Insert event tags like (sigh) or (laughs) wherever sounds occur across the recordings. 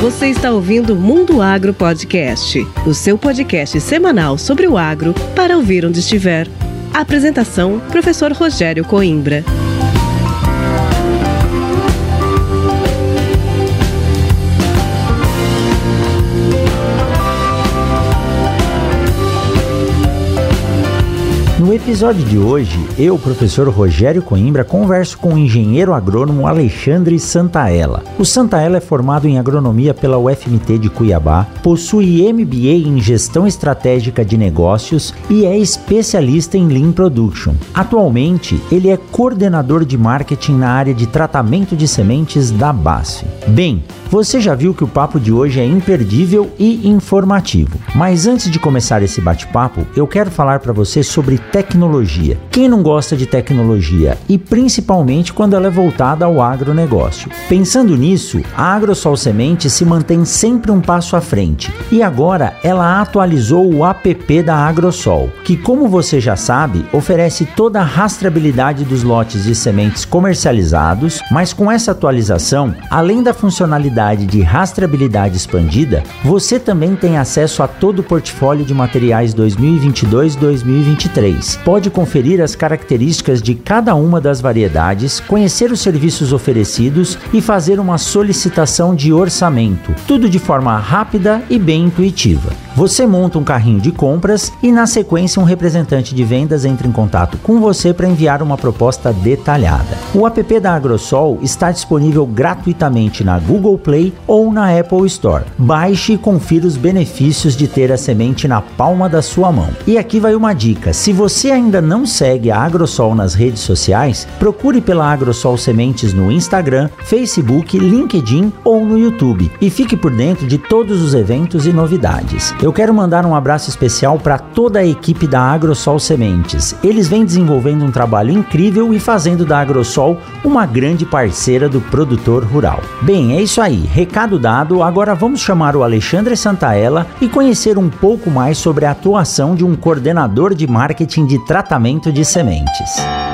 Você está ouvindo Mundo Agro Podcast, o seu podcast semanal sobre o agro para ouvir onde estiver. Apresentação: Professor Rogério Coimbra. Episódio de hoje, eu, professor Rogério Coimbra, converso com o engenheiro agrônomo Alexandre Santaella. O Santaella é formado em agronomia pela UFMT de Cuiabá, possui MBA em gestão estratégica de negócios e é especialista em Lean Production. Atualmente, ele é coordenador de marketing na área de tratamento de sementes da BASF. Bem, você já viu que o papo de hoje é imperdível e informativo. Mas antes de começar esse bate-papo, eu quero falar para você sobre tecnologia. Quem não gosta de tecnologia e principalmente quando ela é voltada ao agronegócio? Pensando nisso, a AgroSol Semente se mantém sempre um passo à frente e agora ela atualizou o app da AgroSol, que, como você já sabe, oferece toda a rastreabilidade dos lotes de sementes comercializados, mas com essa atualização, além da funcionalidade de rastreabilidade expandida, você também tem acesso a todo o portfólio de materiais 2022-2023. Pode conferir as características de cada uma das variedades, conhecer os serviços oferecidos e fazer uma solicitação de orçamento, tudo de forma rápida e bem intuitiva. Você monta um carrinho de compras e, na sequência, um representante de vendas entra em contato com você para enviar uma proposta detalhada. O app da Agrosol está disponível gratuitamente na Google Play ou na Apple Store. Baixe e confira os benefícios de ter a semente na palma da sua mão. E aqui vai uma dica: se você ainda não segue a Agrosol nas redes sociais, procure pela Agrosol Sementes no Instagram, Facebook, LinkedIn ou no YouTube e fique por dentro de todos os eventos e novidades. Eu quero mandar um abraço especial para toda a equipe da Agrosol Sementes. Eles vêm desenvolvendo um trabalho incrível e fazendo da Agrosol uma grande parceira do produtor rural. Bem, é isso aí. Recado dado, agora vamos chamar o Alexandre Santaella e conhecer um pouco mais sobre a atuação de um coordenador de marketing de tratamento de sementes.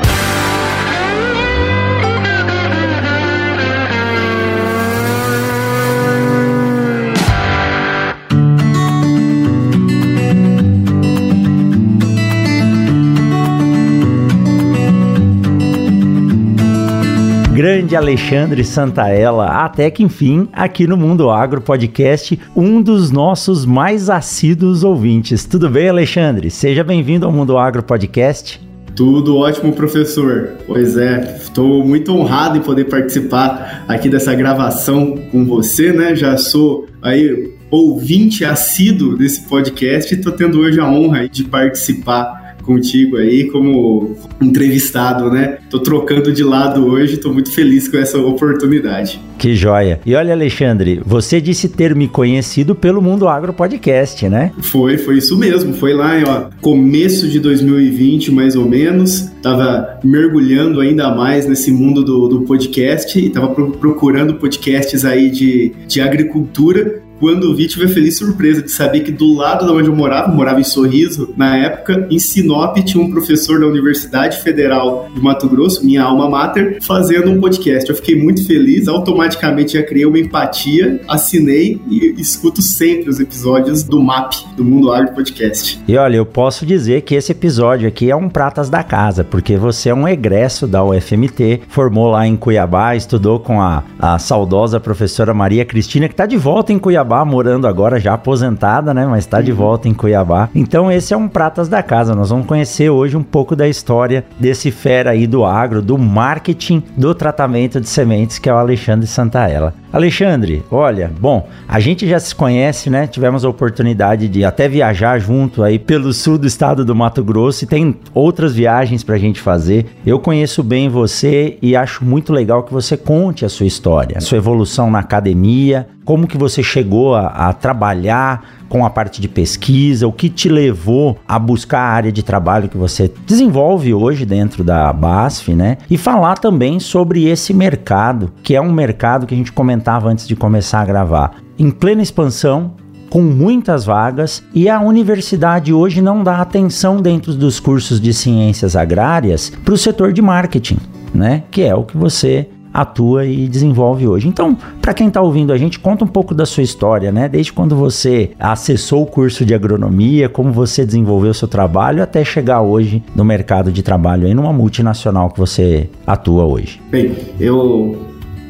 Grande Alexandre Santaella, até que enfim, aqui no Mundo Agro Podcast, um dos nossos mais assíduos ouvintes. Tudo bem, Alexandre? Seja bem-vindo ao Mundo Agro Podcast. Tudo ótimo, professor. Pois é, estou muito honrado em poder participar aqui dessa gravação com você, né? Já sou aí ouvinte assíduo desse podcast e estou tendo hoje a honra de participar contigo aí como entrevistado, né? Tô trocando de lado hoje, tô muito feliz com essa oportunidade. Que joia. E olha, Alexandre, você disse ter me conhecido pelo Mundo Agro Podcast, né? Foi, foi isso mesmo. Foi lá, ó, começo de 2020, mais ou menos. Tava mergulhando ainda mais nesse mundo do, do podcast e tava procurando podcasts aí de, de agricultura quando vi, tive a feliz surpresa de saber que do lado de onde eu morava, morava em Sorriso, na época, em Sinop, tinha um professor da Universidade Federal de Mato Grosso, minha alma mater, fazendo um podcast. Eu fiquei muito feliz, automaticamente já criei uma empatia, assinei e escuto sempre os episódios do MAP, do Mundo Agro Podcast. E olha, eu posso dizer que esse episódio aqui é um pratas da casa, porque você é um egresso da UFMT, formou lá em Cuiabá, estudou com a, a saudosa professora Maria Cristina, que está de volta em Cuiabá Cuiabá, morando agora já aposentada, né? Mas está de uhum. volta em Cuiabá. Então esse é um Pratas da Casa. Nós vamos conhecer hoje um pouco da história desse fera aí do agro, do marketing, do tratamento de sementes, que é o Alexandre Santaella. Alexandre, olha, bom, a gente já se conhece, né? Tivemos a oportunidade de até viajar junto aí pelo sul do estado do Mato Grosso e tem outras viagens pra gente fazer. Eu conheço bem você e acho muito legal que você conte a sua história, a sua evolução na academia, como que você chegou a, a trabalhar com a parte de pesquisa, o que te levou a buscar a área de trabalho que você desenvolve hoje dentro da BASF, né? E falar também sobre esse mercado, que é um mercado que a gente comentava antes de começar a gravar, em plena expansão, com muitas vagas e a universidade hoje não dá atenção dentro dos cursos de ciências agrárias para o setor de marketing, né? Que é o que você atua e desenvolve hoje. Então, para quem está ouvindo a gente, conta um pouco da sua história, né? Desde quando você acessou o curso de agronomia, como você desenvolveu seu trabalho até chegar hoje no mercado de trabalho aí numa multinacional que você atua hoje. Bem, eu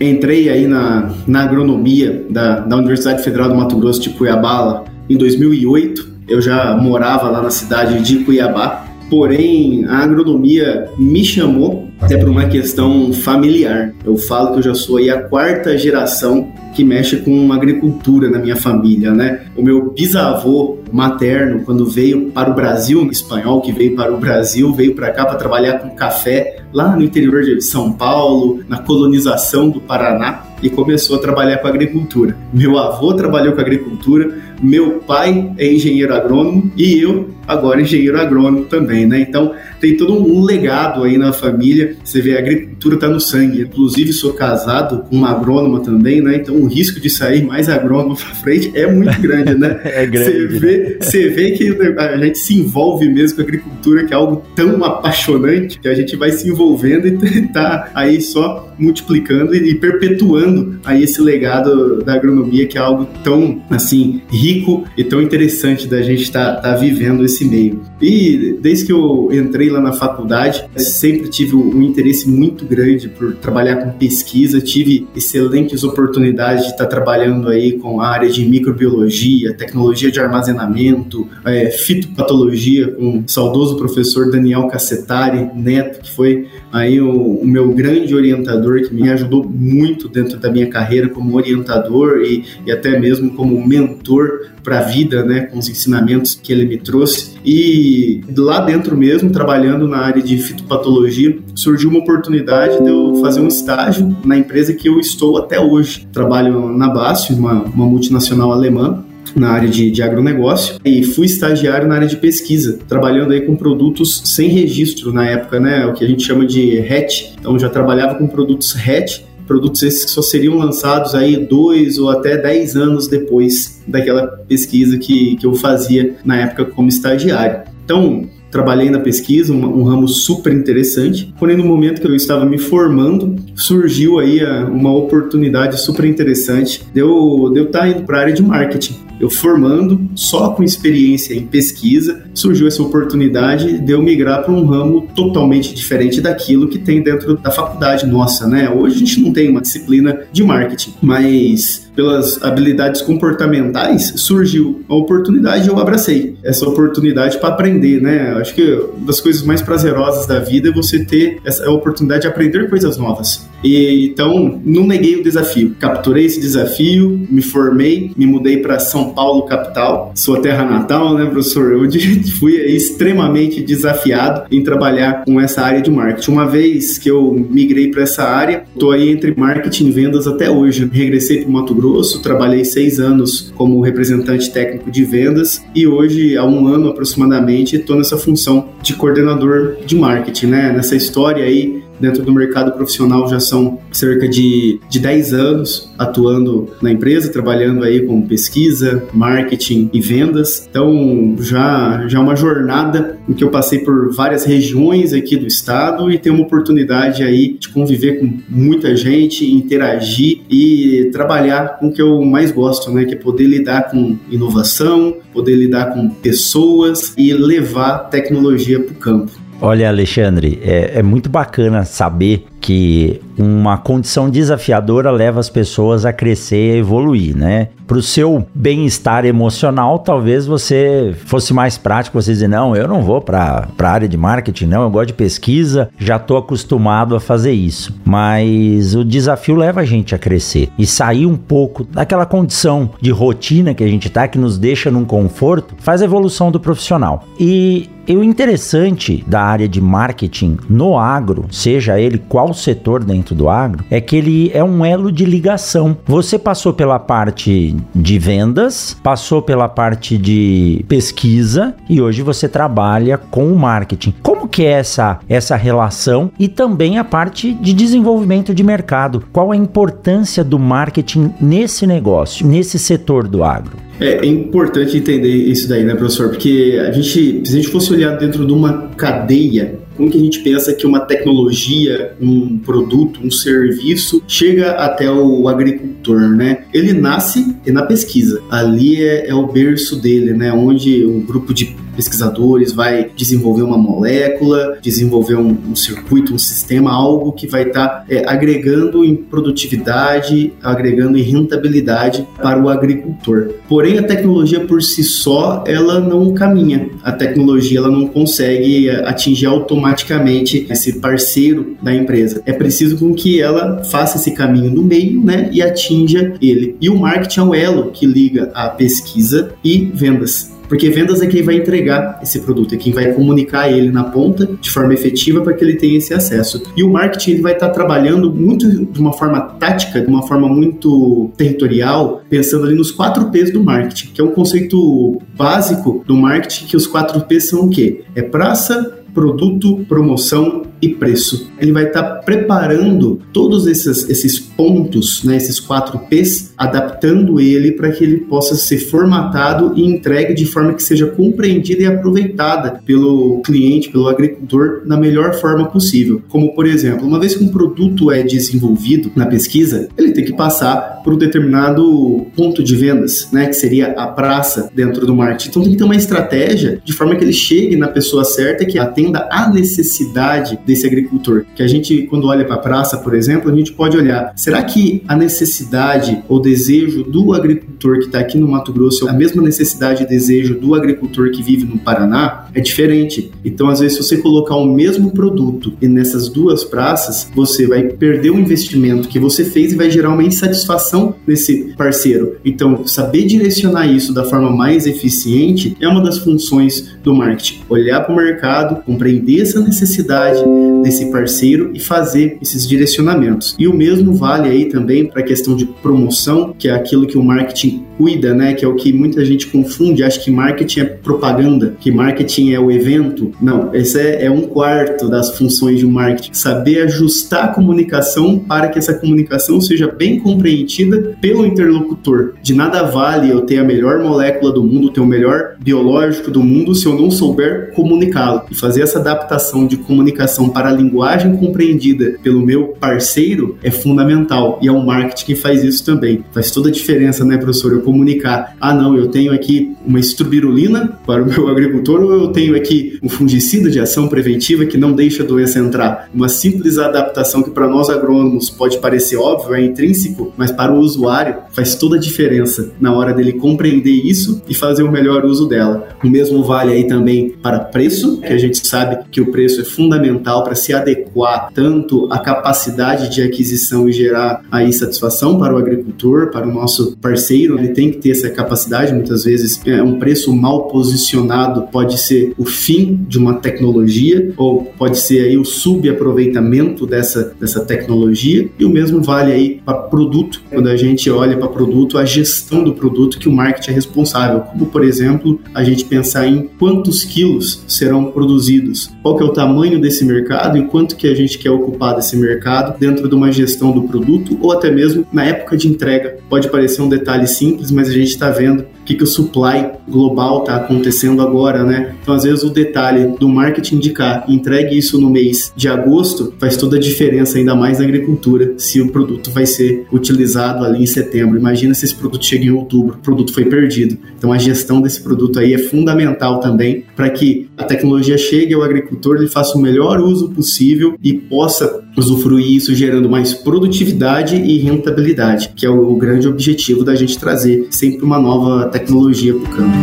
entrei aí na, na agronomia da, da Universidade Federal do Mato Grosso de Cuiabá em 2008. Eu já morava lá na cidade de Cuiabá porém a agronomia me chamou até por uma questão familiar. Eu falo que eu já sou aí a quarta geração que mexe com agricultura na minha família, né? O meu bisavô materno, quando veio para o Brasil, um espanhol que veio para o Brasil, veio para cá para trabalhar com café lá no interior de São Paulo, na colonização do Paraná e começou a trabalhar com agricultura. Meu avô trabalhou com agricultura, meu pai é engenheiro agrônomo e eu agora engenheiro agrônomo também, né? Então tem todo um legado aí na família. Você vê, a agricultura está no sangue. Inclusive sou casado com uma agrônoma também, né? Então o risco de sair mais agrônomo (laughs) para frente é muito grande, né? (laughs) é grande. Você vê, né? você vê que a gente se envolve mesmo com a agricultura, que é algo tão apaixonante que a gente vai se envolvendo e (laughs) tá aí só multiplicando e perpetuando aí esse legado da agronomia que é algo tão assim rico e tão interessante da gente estar tá, tá vivendo esse meio. E desde que eu entrei lá na faculdade, sempre tive um interesse muito grande por trabalhar com pesquisa, tive excelentes oportunidades de estar trabalhando aí com a área de microbiologia, tecnologia de armazenamento, é, fitopatologia com o saudoso professor Daniel Cassetari Neto, que foi aí o, o meu grande orientador que me ajudou muito dentro da minha carreira como orientador e, e até mesmo como mentor para a vida, né, com os ensinamentos que ele me trouxe. E lá dentro mesmo, trabalhando na área de fitopatologia, surgiu uma oportunidade de eu fazer um estágio na empresa que eu estou até hoje. Trabalho na BASF, uma, uma multinacional alemã, na área de, de agronegócio e fui estagiário na área de pesquisa, trabalhando aí com produtos sem registro na época, né? O que a gente chama de RET. Então já trabalhava com produtos RET produtos esses que só seriam lançados aí dois ou até dez anos depois daquela pesquisa que, que eu fazia na época como estagiário. Então, trabalhei na pesquisa, um, um, ramo super interessante. Porém, no momento que eu estava me formando, surgiu aí a, uma oportunidade super interessante de eu, de eu estar indo para a área de marketing. Eu formando, só com experiência em pesquisa, surgiu essa oportunidade de eu migrar para um ramo totalmente diferente daquilo que tem dentro da faculdade nossa, né? Hoje a gente não tem uma disciplina de marketing, mas pelas habilidades comportamentais, surgiu a oportunidade e eu abracei essa oportunidade para aprender, né? Acho que uma das coisas mais prazerosas da vida é você ter essa oportunidade de aprender coisas novas. E então não neguei o desafio, capturei esse desafio, me formei, me mudei para São Paulo capital, sua terra natal, né, professor? Eu (laughs) fui extremamente desafiado em trabalhar com essa área de marketing. Uma vez que eu migrei para essa área, estou aí entre marketing e vendas até hoje. Regressei para o Mato Grosso, trabalhei seis anos como representante técnico de vendas e hoje, há um ano aproximadamente, estou nessa função de coordenador de marketing, né? Nessa história aí dentro do mercado profissional já são cerca de, de 10 anos atuando na empresa, trabalhando aí com pesquisa, marketing e vendas. Então, já, já é uma jornada em que eu passei por várias regiões aqui do estado e tenho uma oportunidade aí de conviver com muita gente, interagir e trabalhar com o que eu mais gosto, né? Que é poder lidar com inovação, poder lidar com pessoas e levar tecnologia para o campo. Olha, Alexandre, é, é, muito bacana saber que uma condição desafiadora leva as pessoas a crescer e a evoluir, né? Para o seu bem-estar emocional, talvez você fosse mais prático, você dizer, não, eu não vou para a área de marketing, não, eu gosto de pesquisa, já estou acostumado a fazer isso. Mas o desafio leva a gente a crescer e sair um pouco daquela condição de rotina que a gente tá, que nos deixa num conforto, faz a evolução do profissional. E e o interessante da área de marketing no agro, seja ele qual setor dentro do agro, é que ele é um elo de ligação. Você passou pela parte de vendas, passou pela parte de pesquisa e hoje você trabalha com o marketing. Como que é essa, essa relação e também a parte de desenvolvimento de mercado? Qual a importância do marketing nesse negócio, nesse setor do agro? É, é, importante entender isso daí, né, professor? Porque a gente, se a gente fosse olhar dentro de uma cadeia Como que a gente pensa que uma tecnologia, um produto, um serviço chega até o agricultor, né? Ele nasce na pesquisa. Ali é, é o berço dele, né? Onde um grupo de pesquisadores vai desenvolver uma molécula, desenvolver um, um circuito, um sistema, algo que vai estar tá, é, agregando em produtividade, agregando em rentabilidade para o agricultor. Porém, a tecnologia por si só, ela não caminha. A tecnologia ela não consegue é, atingir automaticamente esse parceiro da empresa. É preciso com que ela faça esse caminho no meio, né, e atinja ele. E o marketing é o elo que liga a pesquisa e vendas. Porque vendas é quem vai entregar esse produto, é quem vai comunicar ele na ponta de forma efetiva para que ele tenha esse acesso. E o marketing ele vai estar tá trabalhando muito de uma forma tática, de uma forma muito territorial, pensando ali nos quatro P's do marketing, que é um conceito básico do marketing, que os quatro P's são o quê? É praça, produto, promoção e preço. Ele vai estar tá preparando todos esses, esses pontos, né, esses quatro P's, adaptando ele para que ele possa ser formatado e entregue de forma que seja compreendida e aproveitada pelo cliente, pelo agricultor, da melhor forma possível. Como, por exemplo, uma vez que um produto é desenvolvido na pesquisa, ele tem que passar por um determinado ponto de vendas, né, que seria a praça dentro do marketing. Então tem que ter uma estratégia de forma que ele chegue na pessoa certa que atenda à necessidade desse agricultor. Que a gente, quando olha para a praça, por exemplo, a gente pode olhar: será que a necessidade ou desejo do agricultor que está aqui no Mato Grosso é a mesma necessidade e desejo do agricultor que vive no Paraná? É diferente. Então, às vezes, se você colocar o mesmo produto e nessas duas praças, você vai perder o investimento que você fez e vai gerar uma insatisfação nesse parceiro. Então, saber direcionar isso da forma mais eficiente é uma das funções do marketing. Olhar para o mercado, compreender essa necessidade desse parceiro e fazer esses direcionamentos. E o mesmo vale aí também para a questão de promoção, que é aquilo que o marketing cuida, né? Que é o que muita gente confunde, acha que marketing é propaganda, que marketing é o evento. Não, esse é, é um quarto das funções de marketing. Saber ajustar a comunicação para que essa comunicação seja bem compreendida pelo interlocutor. De nada vale eu ter a melhor molécula do mundo, ter o melhor biológico do mundo, se eu não souber comunicá-lo. E fazer essa adaptação de comunicação para a linguagem compreendida pelo meu parceiro é fundamental. E é o marketing que faz isso também. Faz toda a diferença, né, professor? Eu comunicar: ah, não, eu tenho aqui uma estrubirulina para o meu (laughs) agricultor, ou eu tenho aqui um fungicida de ação preventiva que não deixa a doença entrar. Uma simples adaptação que para nós agrônomos pode parecer óbvio, é intrínseco, mas para o usuário faz toda a diferença na hora dele compreender isso e fazer o melhor uso dela. O mesmo vale aí também para preço, que a gente sabe que o preço é fundamental para se adequar tanto à capacidade de aquisição e gerar aí satisfação para o agricultor, para o nosso parceiro, ele tem que ter essa capacidade. Muitas vezes, é, um preço mal posicionado pode ser o fim de uma tecnologia ou pode ser aí o subaproveitamento dessa, dessa tecnologia. E o mesmo vale aí para produto. Quando a gente olha para produto, a gestão do produto que o marketing é responsável. Como, por exemplo, a gente pensar em quantos quilos serão produzidos, qual que é o tamanho desse mercado e quanto que a gente quer ocupar desse mercado dentro de uma gestão do produto ou até mesmo na época de entrega. Pode parecer um detalhe simples, mas a gente está vendo que, que o supply global está acontecendo agora, né? Então, às vezes, o detalhe do marketing indicar entregue isso no mês de agosto faz toda a diferença, ainda mais na agricultura, se o produto vai ser utilizado ali em setembro. Imagina se esse produto chega em outubro, o produto foi perdido. Então, a gestão desse produto aí é fundamental também para que a tecnologia chegue ao agricultor, e faça o melhor uso possível e possa usufruir isso gerando mais produtividade e rentabilidade, que é o grande objetivo da gente trazer sempre uma nova tecnologia para o campo.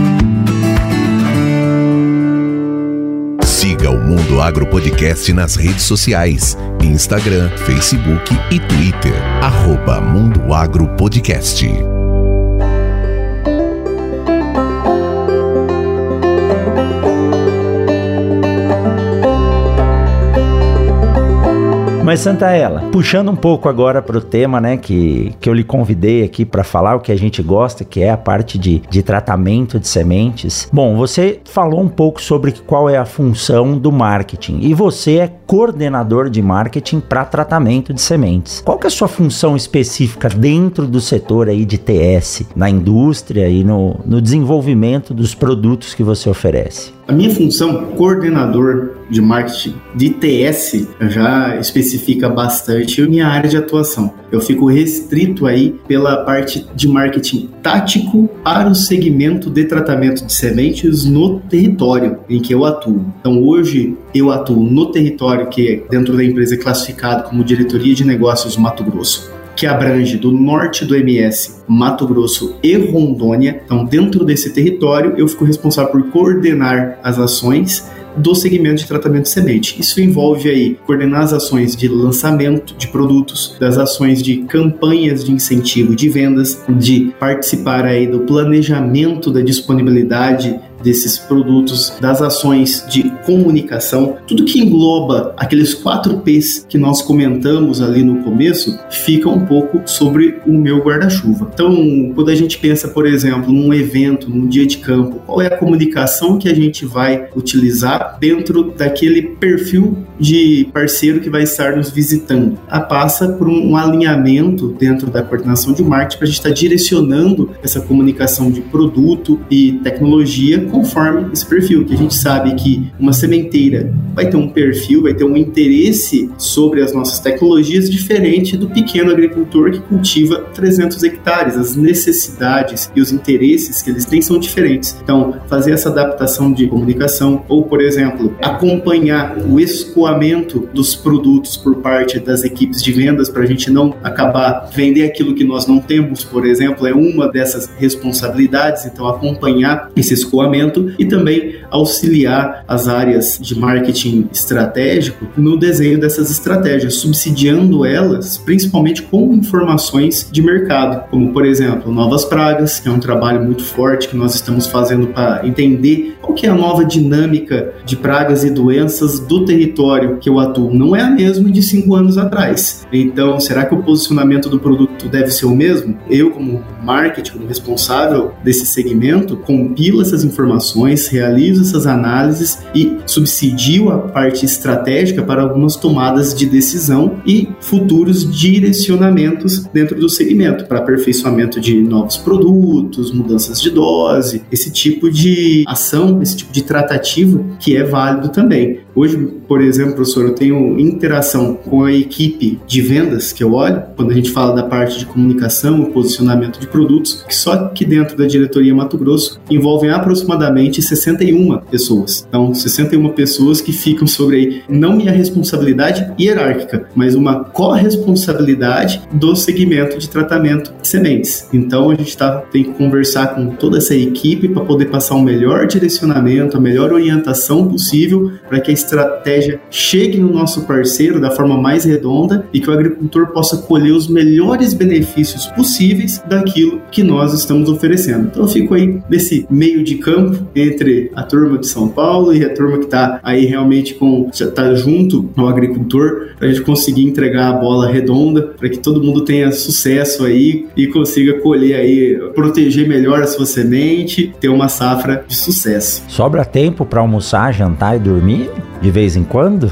Siga o Mundo Agro Podcast nas redes sociais, Instagram, Facebook e Twitter, arroba Mundo Agro Podcast. Mas Santaella, puxando um pouco agora para o tema, né, que, que eu lhe convidei aqui para falar o que a gente gosta, que é a parte de, de tratamento de sementes. Bom, você falou um pouco sobre qual é a função do marketing e você é coordenador de marketing para tratamento de sementes. Qual que é a sua função específica dentro do setor aí de TS, na indústria e no, no desenvolvimento dos produtos que você oferece? A minha função, coordenador de marketing de TS, já especifica bastante minha área de atuação. Eu fico restrito aí pela parte de marketing tático para o segmento de tratamento de sementes no território em que eu atuo. Então hoje eu atuo no território que dentro da empresa é classificado como Diretoria de Negócios Mato Grosso que abrange do norte do MS, Mato Grosso e Rondônia. Então, dentro desse território, eu fico responsável por coordenar as ações do segmento de tratamento de semente. Isso envolve aí coordenar as ações de lançamento de produtos, das ações de campanhas de incentivo de vendas, de participar aí do planejamento da disponibilidade desses produtos, das ações de comunicação, tudo que engloba aqueles quatro P's que nós comentamos ali no começo, fica um pouco sobre o meu guarda-chuva. Então, quando a gente pensa, por exemplo, num evento, num dia de campo, qual é a comunicação que a gente vai utilizar dentro daquele perfil de parceiro que vai estar nos visitando? A passa por um alinhamento dentro da coordenação de marketing para a gente estar direcionando essa comunicação de produto e tecnologia conforme esse perfil, que a gente sabe que uma sementeira vai ter um perfil, vai ter um interesse sobre as nossas tecnologias diferente do pequeno agricultor que cultiva 300 hectares. As necessidades e os interesses que eles têm são diferentes. Então, fazer essa adaptação de comunicação ou, por exemplo, acompanhar o escoamento dos produtos por parte das equipes de vendas para a gente não acabar vender aquilo que nós não temos, por exemplo, é uma dessas responsabilidades. Então, acompanhar esse escoamento e também auxiliar as áreas de marketing estratégico no desenho dessas estratégias, subsidiando elas principalmente com informações de mercado, como por exemplo novas pragas, que é um trabalho muito forte que nós estamos fazendo para entender qual que é a nova dinâmica de pragas e doenças do território que eu atuo. Não é a mesma de cinco anos atrás. Então, será que o posicionamento do produto deve ser o mesmo? Eu, como marketing, como responsável desse segmento, compilo essas informações realizo essas análises e subsidio a parte estratégica para algumas tomadas de decisão e futuros direcionamentos dentro do segmento, para aperfeiçoamento de novos produtos, mudanças de dose, esse tipo de ação, esse tipo de tratativa que é válido também. Hoje, por exemplo, professor, eu tenho interação com a equipe de vendas que eu olho, quando a gente fala da parte de comunicação posicionamento de produtos, que só que dentro da diretoria Mato Grosso envolvem aproximadamente 61 pessoas. Então, 61 pessoas que ficam sobre não minha responsabilidade hierárquica, mas uma corresponsabilidade do segmento de tratamento de sementes. Então, a gente tá, tem que conversar com toda essa equipe para poder passar o um melhor direcionamento, a melhor orientação possível para que a estratégia chegue no nosso parceiro da forma mais redonda e que o agricultor possa colher os melhores benefícios possíveis daquilo que nós estamos oferecendo. Então eu fico aí nesse meio de campo entre a turma de São Paulo e a turma que está aí realmente com já tá junto ao agricultor para a gente conseguir entregar a bola redonda para que todo mundo tenha sucesso aí e consiga colher aí, proteger melhor a sua semente, ter uma safra de sucesso. Sobra tempo para almoçar, jantar e dormir? de vez em quando?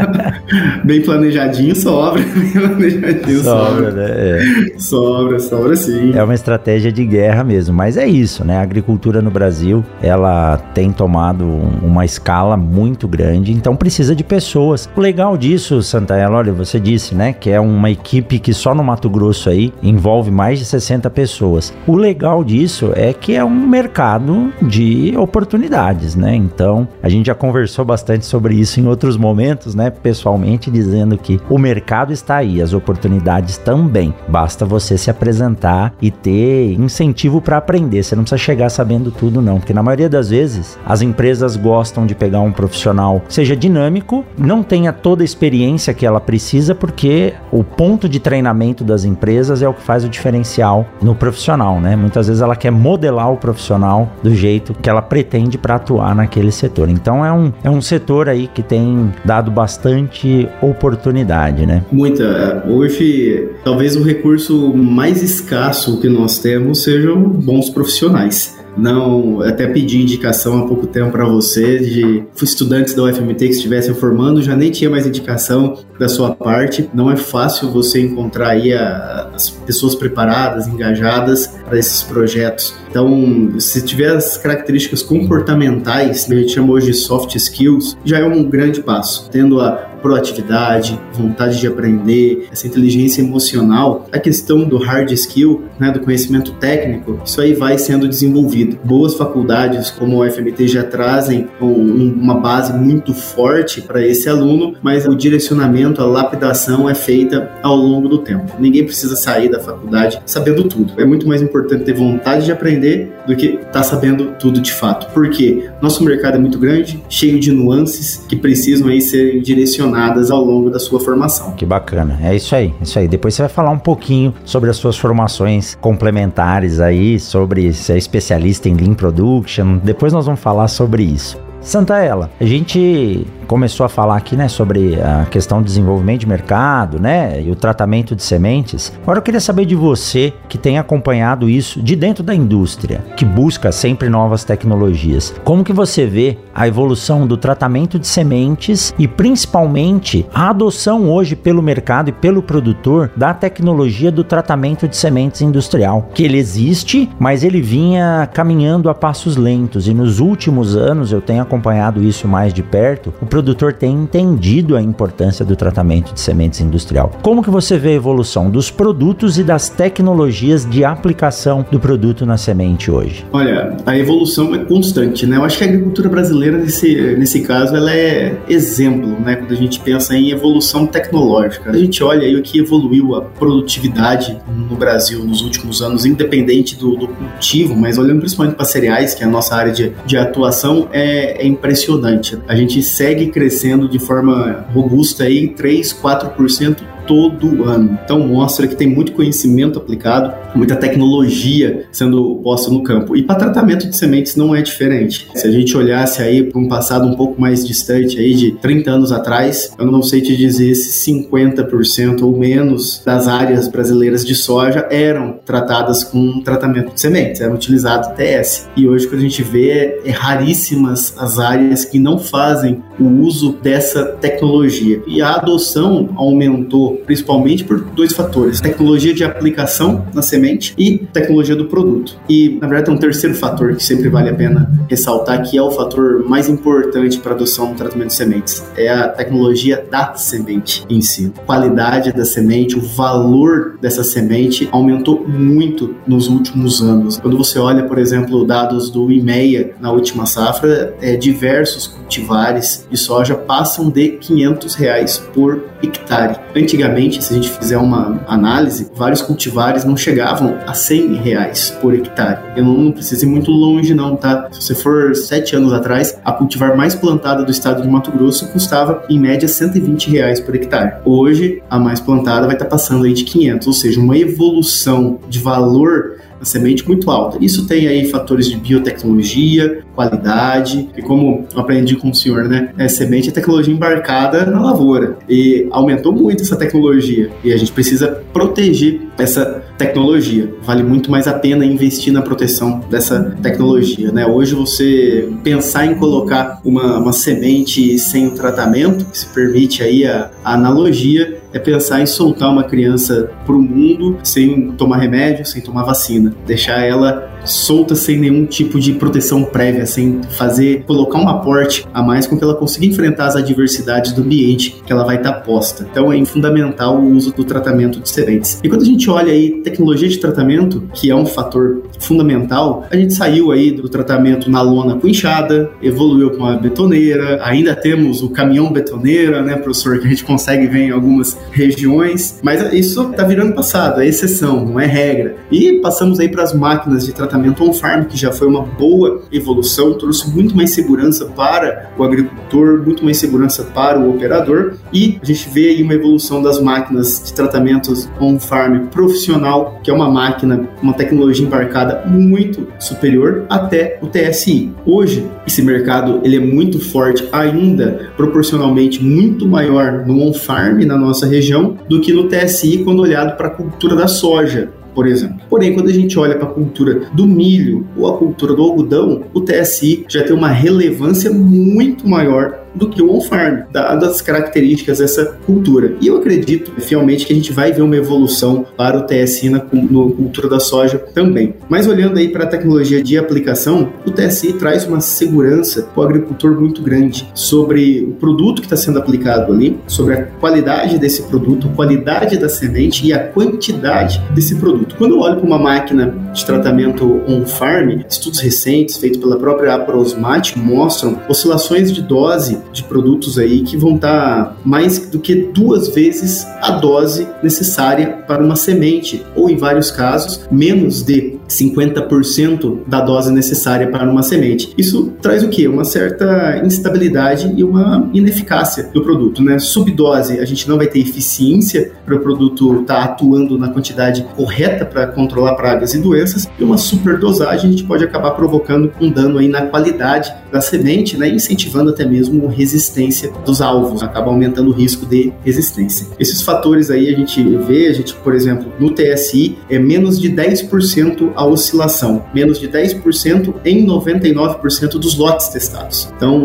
(laughs) bem planejadinho sobra, bem planejadinho sobra. Sobra, né? É. Sobra, sobra sim. É uma estratégia de guerra mesmo, mas é isso, né? A agricultura no Brasil, ela tem tomado uma escala muito grande, então precisa de pessoas. O legal disso, Santaella, olha, você disse, né, que é uma equipe que só no Mato Grosso aí envolve mais de 60 pessoas. O legal disso é que é um mercado de oportunidades, né? Então, a gente já conversou bastante sobre isso em outros momentos, né? Pessoalmente, dizendo que o mercado está aí, as oportunidades também. Basta você se apresentar e ter incentivo para aprender. Você não precisa chegar sabendo tudo, não, porque na maioria das vezes as empresas gostam de pegar um profissional, seja dinâmico, não tenha toda a experiência que ela precisa, porque o ponto de treinamento das empresas é o que faz o diferencial no profissional, né? Muitas vezes ela quer modelar o profissional do jeito que ela pretende para atuar naquele setor. Então é um, é um setor aí que tem dado bastante oportunidade, né? Muita. Hoje, talvez o recurso mais escasso que nós temos sejam bons profissionais. Não, até pedi indicação há pouco tempo para você de estudantes da UFMT que estivessem formando, já nem tinha mais indicação da sua parte. Não é fácil você encontrar aí a, as pessoas preparadas, engajadas para esses projetos. Então, se tiver as características comportamentais, que a gente chama hoje de soft skills, já é um grande passo. Tendo a proatividade, vontade de aprender, essa inteligência emocional, a questão do hard skill, né, do conhecimento técnico, isso aí vai sendo desenvolvido. Boas faculdades como o FMT já trazem um, uma base muito forte para esse aluno, mas o direcionamento, a lapidação é feita ao longo do tempo. Ninguém precisa sair da faculdade sabendo tudo. É muito mais importante ter vontade de aprender do que estar tá sabendo tudo de fato. Porque nosso mercado é muito grande, cheio de nuances que precisam aí serem direcionadas ao longo da sua formação. Que bacana. É isso aí, isso aí. Depois você vai falar um pouquinho sobre as suas formações complementares aí, sobre ser especialista em Lean Production. Depois nós vamos falar sobre isso. Santaella, a gente começou a falar aqui, né, sobre a questão do desenvolvimento de mercado, né, e o tratamento de sementes. Agora eu queria saber de você que tem acompanhado isso de dentro da indústria, que busca sempre novas tecnologias. Como que você vê a evolução do tratamento de sementes e principalmente a adoção hoje pelo mercado e pelo produtor da tecnologia do tratamento de sementes industrial, que ele existe, mas ele vinha caminhando a passos lentos e nos últimos anos eu tenho acompanhado isso mais de perto. O produtor tem entendido a importância do tratamento de sementes industrial. Como que você vê a evolução dos produtos e das tecnologias de aplicação do produto na semente hoje? Olha, a evolução é constante, né? Eu acho que a agricultura brasileira nesse, nesse caso ela é exemplo, né? Quando a gente pensa em evolução tecnológica. A gente olha aí o que evoluiu a produtividade no Brasil nos últimos anos, independente do, do cultivo, mas olhando principalmente para cereais, que é a nossa área de, de atuação, é, é impressionante. A gente segue crescendo de forma robusta aí, 3, 4% todo ano. Então mostra que tem muito conhecimento aplicado, muita tecnologia sendo posta no campo. E para tratamento de sementes não é diferente. Se a gente olhasse aí para um passado um pouco mais distante aí de 30 anos atrás, eu não sei te dizer se 50% ou menos das áreas brasileiras de soja eram tratadas com tratamento de sementes, eram utilizados TS. E hoje o que a gente vê é raríssimas as áreas que não fazem o uso dessa tecnologia. E a adoção aumentou principalmente por dois fatores: tecnologia de aplicação na semente e tecnologia do produto. E, na verdade, tem um terceiro fator que sempre vale a pena ressaltar, que é o fator mais importante para adoção do tratamento de sementes: é a tecnologia da semente em si. A qualidade da semente, o valor dessa semente aumentou muito nos últimos anos. Quando você olha, por exemplo, dados do IMEA na última safra, é, diversos cultivares de soja passam de 500 reais por hectare. Antigamente, se a gente fizer uma análise, vários cultivares não chegavam a 100 reais por hectare. Eu não, não preciso ir muito longe não, tá? Se você for sete anos atrás, a cultivar mais plantada do estado de Mato Grosso custava em média 120 reais por hectare. Hoje, a mais plantada vai estar passando aí de 500, ou seja, uma evolução de valor a semente muito alta. Isso tem aí fatores de biotecnologia, qualidade, e como aprendi com o senhor, né? É, semente é tecnologia embarcada na lavoura. E aumentou muito essa tecnologia. E a gente precisa proteger essa tecnologia. Vale muito mais a pena investir na proteção dessa tecnologia, né? Hoje você pensar em colocar uma, uma semente sem o tratamento, que se permite aí a, a analogia, é pensar em soltar uma criança para o mundo sem tomar remédio, sem tomar vacina, deixar ela solta sem nenhum tipo de proteção prévia, sem fazer, colocar um aporte a mais com que ela consiga enfrentar as adversidades do ambiente que ela vai estar posta. Então é fundamental o uso do tratamento de sementes. E quando a gente olha aí tecnologia de tratamento, que é um fator fundamental, a gente saiu aí do tratamento na lona com enxada, evoluiu com a betoneira, ainda temos o caminhão betoneira, né, professor, que a gente consegue ver em algumas regiões, mas isso está virando passado, é exceção, não é regra. E passamos aí para as máquinas de tratamento tratamento on-farm, que já foi uma boa evolução, trouxe muito mais segurança para o agricultor, muito mais segurança para o operador, e a gente vê aí uma evolução das máquinas de tratamentos on-farm profissional, que é uma máquina, uma tecnologia embarcada muito superior até o TSI. Hoje, esse mercado ele é muito forte ainda, proporcionalmente muito maior no on-farm na nossa região do que no TSI quando olhado para a cultura da soja por exemplo. Porém, quando a gente olha para a cultura do milho ou a cultura do algodão, o TSI já tem uma relevância muito maior do que o on-farm, dadas as características dessa cultura. E eu acredito fielmente que a gente vai ver uma evolução para o TSI na, no cultura da soja também. Mas olhando aí para a tecnologia de aplicação, o TSI traz uma segurança para o agricultor muito grande sobre o produto que está sendo aplicado ali, sobre a qualidade desse produto, qualidade da semente e a quantidade desse produto. Quando eu olho para uma máquina de tratamento on-farm, estudos recentes feitos pela própria Aprosmate mostram oscilações de dose de produtos aí que vão estar tá mais do que duas vezes a dose necessária para uma semente, ou em vários casos, menos de 50% da dose necessária para uma semente. Isso traz o que? Uma certa instabilidade e uma ineficácia do produto, né? Subdose, a gente não vai ter eficiência para o produto estar tá atuando na quantidade correta para controlar pragas e doenças, e uma superdosagem a gente pode acabar provocando um dano aí na qualidade da semente, né? Incentivando até mesmo resistência dos alvos, acaba aumentando o risco de resistência. Esses fatores aí a gente vê, a gente, por exemplo, no TSI é menos de 10% a oscilação, menos de 10% em 99% dos lotes testados. Então,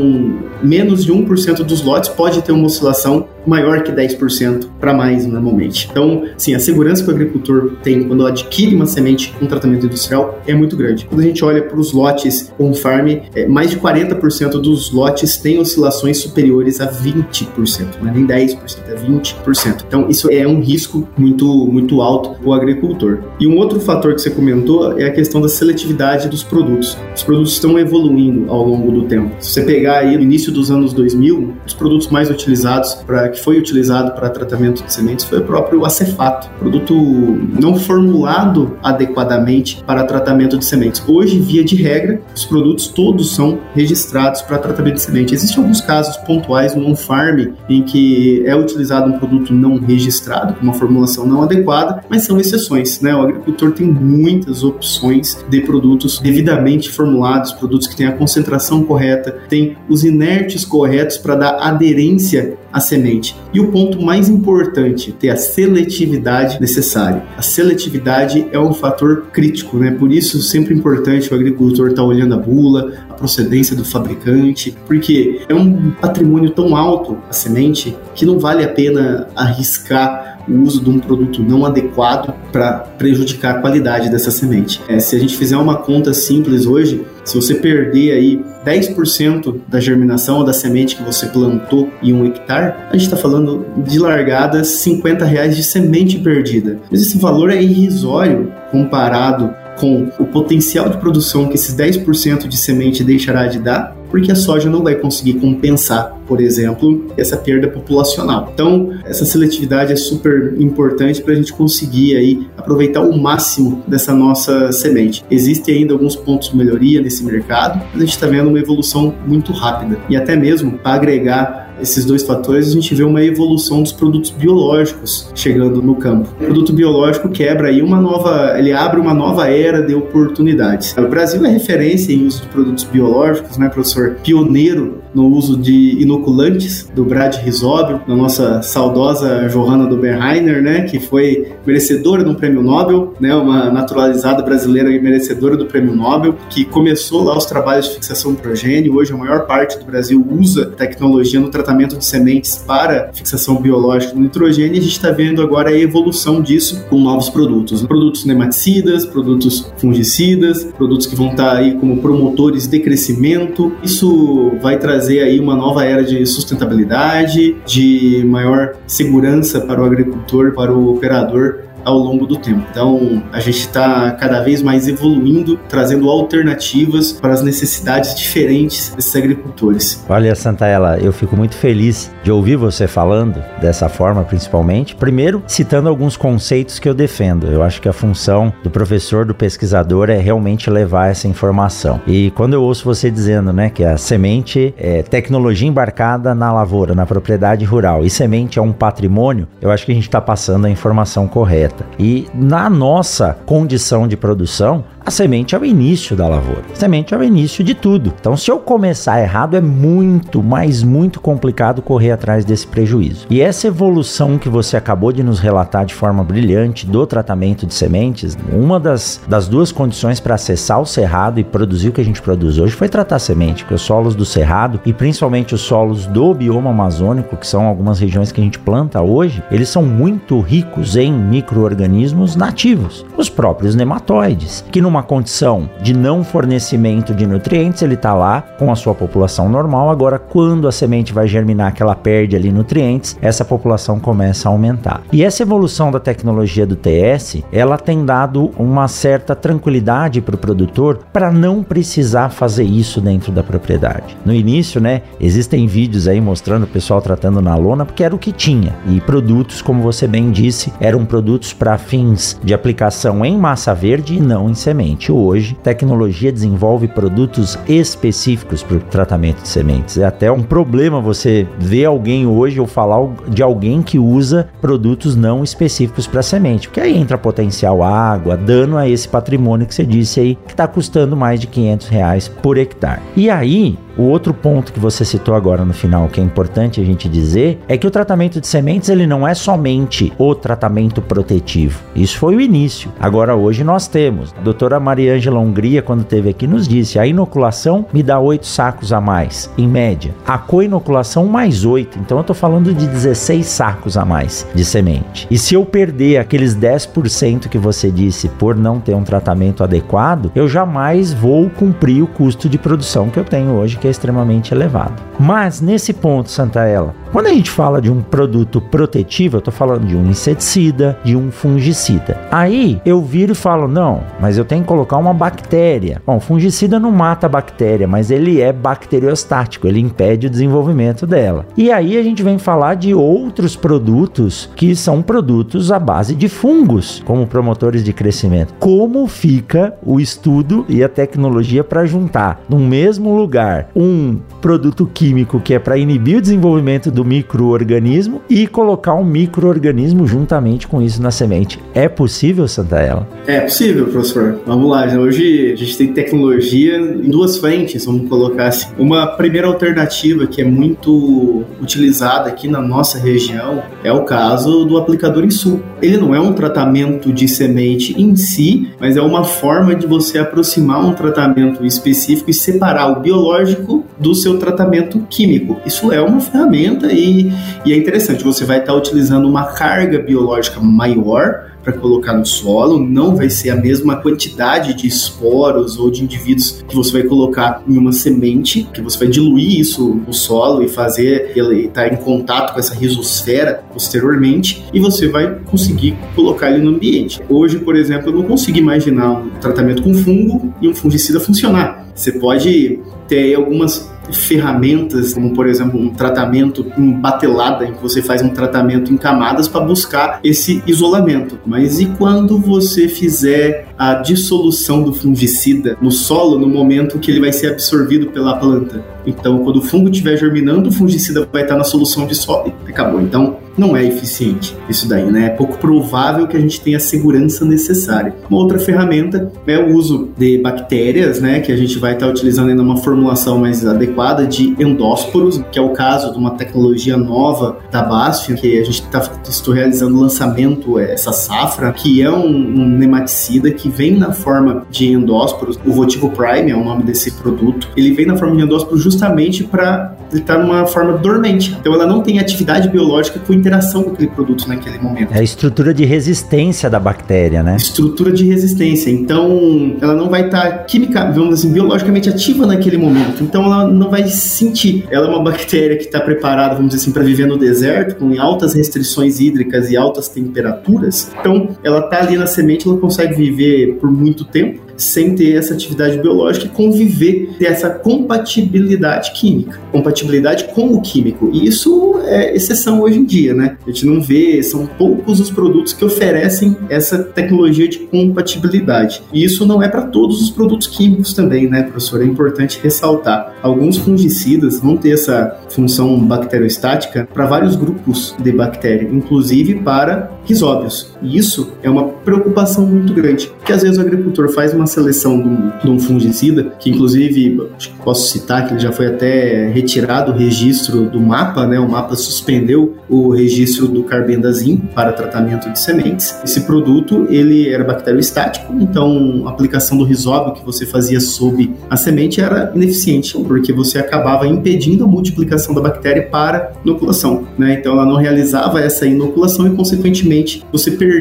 menos de 1% dos lotes pode ter uma oscilação maior que 10% para mais normalmente. Então, sim, a segurança que o agricultor tem quando adquire uma semente com tratamento industrial é muito grande. Quando a gente olha para os lotes on-farm, é, mais de 40% dos lotes têm oscilações superiores a 20%, não é nem 10%, é 20%. Então, isso é um risco muito, muito alto para o agricultor. E um outro fator que você comentou é a questão da seletividade dos produtos. Os produtos estão evoluindo ao longo do tempo. Se você pegar aí no início dos anos 2000, os produtos mais utilizados para que foi utilizado para tratamento de sementes foi o próprio acefato, produto não formulado adequadamente para tratamento de sementes. Hoje, via de regra, os produtos todos são registrados para tratamento de semente. Existem alguns casos pontuais no on-farm em que é utilizado um produto não registrado, com uma formulação não adequada, mas são exceções, né? O agricultor tem muitas opções de produtos devidamente formulados, produtos que têm a concentração correta, tem os inertes corretos para dar aderência à semente e o ponto mais importante, ter a seletividade necessária. A seletividade é um fator crítico, né? Por isso, sempre importante o agricultor estar tá olhando a bula, a procedência do fabricante, porque é um patrimônio tão alto a semente que não vale a pena arriscar o uso de um produto não adequado para prejudicar a qualidade dessa semente. É, se a gente fizer uma conta simples hoje, se você perder aí 10% da germinação ou da semente que você plantou em um hectare, a gente está falando de largadas 50 reais de semente perdida. Mas esse valor é irrisório comparado com o potencial de produção que esses 10% de semente deixará de dar porque a soja não vai conseguir compensar, por exemplo, essa perda populacional. Então, essa seletividade é super importante para a gente conseguir aí aproveitar o máximo dessa nossa semente. Existem ainda alguns pontos de melhoria nesse mercado, mas a gente está vendo uma evolução muito rápida e até mesmo para agregar esses dois fatores, a gente vê uma evolução dos produtos biológicos chegando no campo. O produto biológico quebra aí uma nova, ele abre uma nova era de oportunidades. O Brasil é referência em uso de produtos biológicos, né, professor? Pioneiro no uso de inoculantes do Brad Risobio, da nossa saudosa Johanna Doberheiner, né, que foi merecedora um prêmio Nobel, né, uma naturalizada brasileira e merecedora do prêmio Nobel, que começou lá os trabalhos de fixação progênio. Hoje a maior parte do Brasil usa tecnologia no tratamento de sementes para fixação biológica do nitrogênio e a gente está vendo agora a evolução disso com novos produtos, produtos nematicidas, produtos fungicidas, produtos que vão estar tá aí como promotores de crescimento. Isso vai trazer trazer aí uma nova era de sustentabilidade, de maior segurança para o agricultor, para o operador ao longo do tempo. Então, a gente está cada vez mais evoluindo, trazendo alternativas para as necessidades diferentes desses agricultores. Olha, Santaella, eu fico muito feliz de ouvir você falando dessa forma, principalmente. Primeiro, citando alguns conceitos que eu defendo. Eu acho que a função do professor, do pesquisador, é realmente levar essa informação. E quando eu ouço você dizendo, né, que a semente é tecnologia embarcada na lavoura, na propriedade rural, e semente é um patrimônio, eu acho que a gente está passando a informação correta. E na nossa condição de produção, A semente é o início da lavoura. A semente é o início de tudo. Então, se eu começar errado, é muito, mas muito complicado correr atrás desse prejuízo. E essa evolução que você acabou de nos relatar de forma brilhante do tratamento de sementes, uma das, das duas condições para acessar o cerrado e produzir o que a gente produz hoje foi tratar a semente, porque os solos do cerrado e principalmente os solos do bioma amazônico, que são algumas regiões que a gente planta hoje, eles são muito ricos em micro-organismos nativos, os próprios nematóides, que numa condição de não fornecimento de nutrientes, ele está lá com a sua população normal. Agora, quando a semente vai germinar, que ela perde ali nutrientes, essa população começa a aumentar. E essa evolução da tecnologia do TS, ela tem dado uma certa tranquilidade para o produtor para não precisar fazer isso dentro da propriedade. No início, né, existem vídeos aí mostrando o pessoal tratando na lona porque era o que tinha. E produtos, como você bem disse, eram produtos para fins de aplicação em massa verde e não em semente. Hoje, tecnologia desenvolve produtos específicos para o tratamento de sementes. É até um problema você ver alguém hoje ou falar de alguém que usa produtos não específicos para semente, porque aí entra potencial água, dano a esse patrimônio que você disse aí, que está custando mais de 500 reais por hectare. E aí, o outro ponto que você citou agora no final, que é importante a gente dizer, é que o tratamento de sementes ele não é somente o tratamento protetivo. Isso foi o início. Agora hoje nós temos. A doutora Mariângela Hungria, quando esteve aqui, nos disse: a inoculação me dá oito sacos a mais, em média. A co-inoculação mais oito. Então eu estou falando de 16 sacos a mais de semente. E se eu perder aqueles 10% que você disse por não ter um tratamento adequado, eu jamais vou cumprir o custo de produção que eu tenho hoje que é extremamente elevado. Mas nesse ponto, Santaella, quando a gente fala de um produto protetivo, eu estou falando de um inseticida, de um fungicida. Aí eu viro e falo: não, mas eu tenho que colocar uma bactéria. Bom, fungicida não mata a bactéria, mas ele é bacteriostático, ele impede o desenvolvimento dela. E aí a gente vem falar de outros produtos que são produtos à base de fungos, como promotores de crescimento. Como fica o estudo e a tecnologia para juntar no mesmo lugar um produto químico que é para inibir o desenvolvimento do microorganismo e colocar um microorganismo juntamente com isso na semente. É possível, Santaella? É possível, professor. Vamos lá. Hoje a gente tem tecnologia em duas frentes, vamos colocar assim. Uma primeira alternativa que é muito utilizada aqui na nossa região é o caso do aplicador em sul. Ele não é um tratamento de semente em si, mas é uma forma de você aproximar um tratamento específico e separar o biológico do seu tratamento químico. Isso é uma ferramenta e, e é interessante. Você vai estar utilizando uma carga biológica maior para colocar no solo, não vai ser a mesma quantidade de esporos ou de indivíduos que você vai colocar em uma semente, que você vai diluir isso no solo e fazer ele estar em contato com essa rizosfera posteriormente e você vai conseguir colocar ele no ambiente. Hoje, por exemplo, eu não consigo imaginar um tratamento com fungo e um fungicida funcionar. Você pode ter algumas ferramentas, como por exemplo um tratamento em batelada, em que você faz um tratamento em camadas para buscar esse isolamento. Mas e quando você fizer a dissolução do fungicida no solo no momento que ele vai ser absorvido pela planta? Então, quando o fungo estiver germinando, o fungicida vai estar na solução de solo acabou. Então, não é eficiente isso daí, né? É pouco provável que a gente tenha a segurança necessária. Uma outra ferramenta é o uso de bactérias, né? Que a gente vai estar utilizando ainda uma formulação mais adequada de endósporos, que é o caso de uma tecnologia nova da BASF, que a gente está estou realizando o lançamento essa safra, que é um, um, nematicida que vem na forma de endósporos. O Votivo Prime é o nome desse produto. Ele vem na forma de endósporos justamente para estar tá numa forma dormente. Então ela não tem atividade biológica com interação com aquele produto naquele momento. É a estrutura de resistência da bactéria, né? Estrutura de resistência. Então, ela não vai estar tá química, vamos dizer assim, biologicamente ativa naquele momento. Então, ela não vai sentir. Ela é uma (laughs) bactéria que está preparada, vamos dizer assim, para viver no deserto, com altas restrições hídricas e altas temperaturas. Então, ela está ali na semente, ela consegue viver por muito tempo sem ter essa atividade biológica e conviver, ter essa compatibilidade química, compatibilidade com o químico. E isso é exceção hoje em dia, né? A gente não vê, são poucos os produtos que oferecem essa tecnologia de compatibilidade. E isso não é para todos os produtos químicos também, né, professor? É importante ressaltar. Alguns fungicidas vão ter essa função bacteriostática para vários grupos de bactéria, inclusive para risóbios. E isso é uma preocupação muito grande, porque às vezes o agricultor faz uma seleção de um, de um fungicida, que inclusive posso citar que ele já foi até retirado o registro do mapa, né? O mapa suspendeu o registro do carbendazim para tratamento de sementes. Esse produto ele era bacteriostático, então a aplicação do risóbio que você fazia sob a semente era ineficiente, porque você acabava impedindo a multiplicação da bactéria para inoculação, né? Então ela não realizava essa inoculação e consequentemente você perdia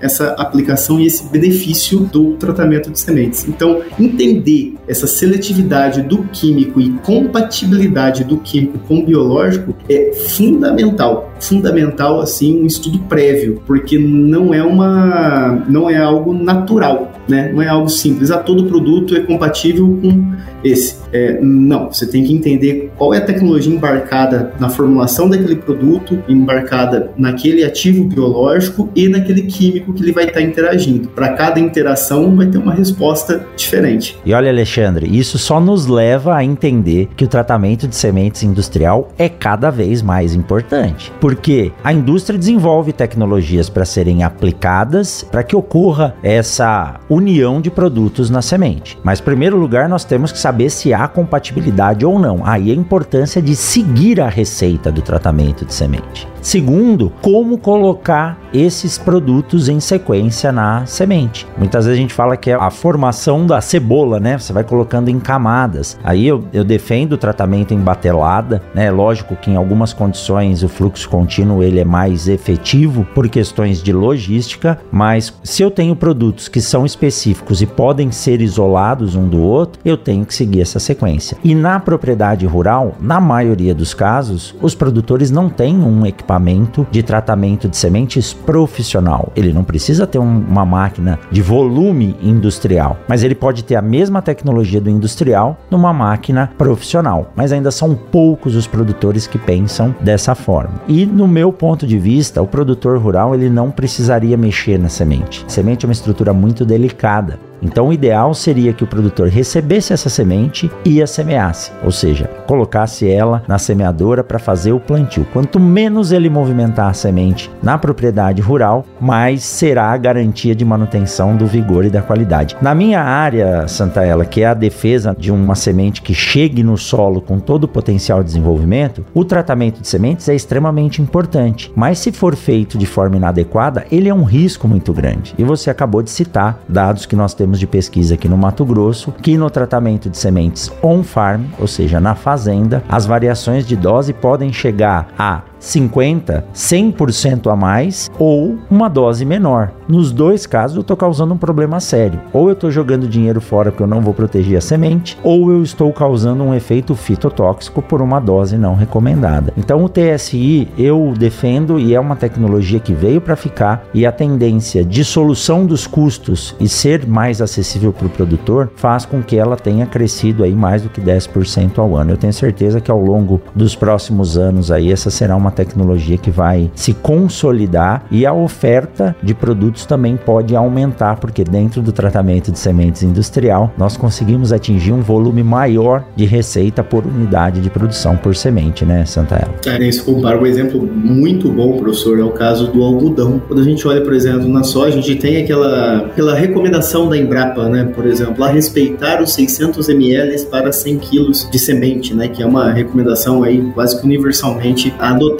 essa aplicação e esse benefício do tratamento de sementes. Então entender essa seletividade do químico e compatibilidade do químico com o biológico é fundamental, fundamental assim um estudo prévio, porque não é uma não é algo natural, né? Não é algo simples. A ah, todo produto é compatível com esse. É, não, você tem que entender qual é a tecnologia embarcada na formulação daquele produto, embarcada naquele ativo biológico e naquele químico que ele vai estar interagindo. Para cada interação vai ter uma resposta diferente. E olha, Alexandre, isso só nos leva a entender que o tratamento de sementes industrial é cada vez mais importante, porque a indústria desenvolve tecnologias para serem aplicadas para que ocorra essa união de produtos na semente. Mas, em primeiro lugar, nós temos que saber se há compatibilidade ou não. Aí a importância de seguir a receita do tratamento de semente. Segundo, como colocar esses produtos em sequência na semente. Muitas vezes a gente fala que é a formação da cebola, né? Você vai colocando em camadas. Aí eu, eu defendo o tratamento em batelada, né? Lógico que em algumas condições o fluxo contínuo ele é mais efetivo por questões de logística, mas se eu tenho produtos que são específicos e podem ser isolados um do outro, eu tenho que seguir essa sequência. E na propriedade rural, na maioria dos casos, os produtores não têm um equipamento equipamento de tratamento de sementes profissional. Ele não precisa ter um, uma máquina de volume industrial, mas ele pode ter a mesma tecnologia do industrial numa máquina profissional. Mas ainda são poucos os produtores que pensam dessa forma. E no meu ponto de vista, o produtor rural ele não precisaria mexer na semente. Semente é uma estrutura muito delicada. Então, o ideal seria que o produtor recebesse essa semente e a semeasse, ou seja, colocasse ela na semeadora para fazer o plantio. Quanto menos ele movimentar a semente na propriedade rural, mais será a garantia de manutenção do vigor e da qualidade. Na minha área, Santaella, que é a defesa de uma semente que chegue no solo com todo o potencial de desenvolvimento, o tratamento de sementes é extremamente importante, mas se for feito de forma inadequada, ele é um risco muito grande. E você acabou de citar dados que nós temos temos de pesquisa aqui no Mato Grosso, que no tratamento de sementes on-farm, ou seja, na fazenda, as variações de dose podem chegar a 50, 100% a mais ou uma dose menor. Nos dois casos eu estou causando um problema sério. Ou eu estou jogando dinheiro fora porque eu não vou proteger a semente, ou eu estou causando um efeito fitotóxico por uma dose não recomendada. Então o TSI eu defendo e é uma tecnologia que veio para ficar e a tendência de solução dos custos e ser mais acessível para o produtor faz com que ela tenha crescido aí mais do que 10% ao ano. Eu tenho certeza que ao longo dos próximos anos aí essa será uma tecnologia que vai se consolidar e a oferta de produtos também pode aumentar, porque dentro do tratamento de sementes industrial nós conseguimos atingir um volume maior de receita por unidade de produção por semente, né, Santaella? É, isso compara um exemplo muito bom, professor, é o caso do algodão. Quando a gente olha, por exemplo, na soja, a gente tem aquela, aquela recomendação da Embrapa, né, por exemplo, a respeitar os 600 ml para 100 kg de semente, né, que é uma recomendação aí quase que universalmente adotada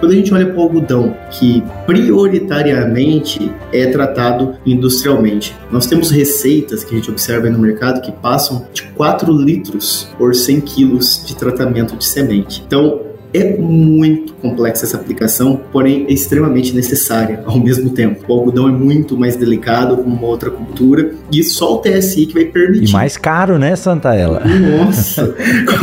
quando a gente olha para o algodão, que prioritariamente é tratado industrialmente, nós temos receitas que a gente observa no mercado que passam de 4 litros por 100 quilos de tratamento de semente. Então, é muito complexa essa aplicação, porém é extremamente necessária ao mesmo tempo. O algodão é muito mais delicado como uma outra cultura e só o TSI que vai permitir. E mais caro, né, Santaella? Nossa!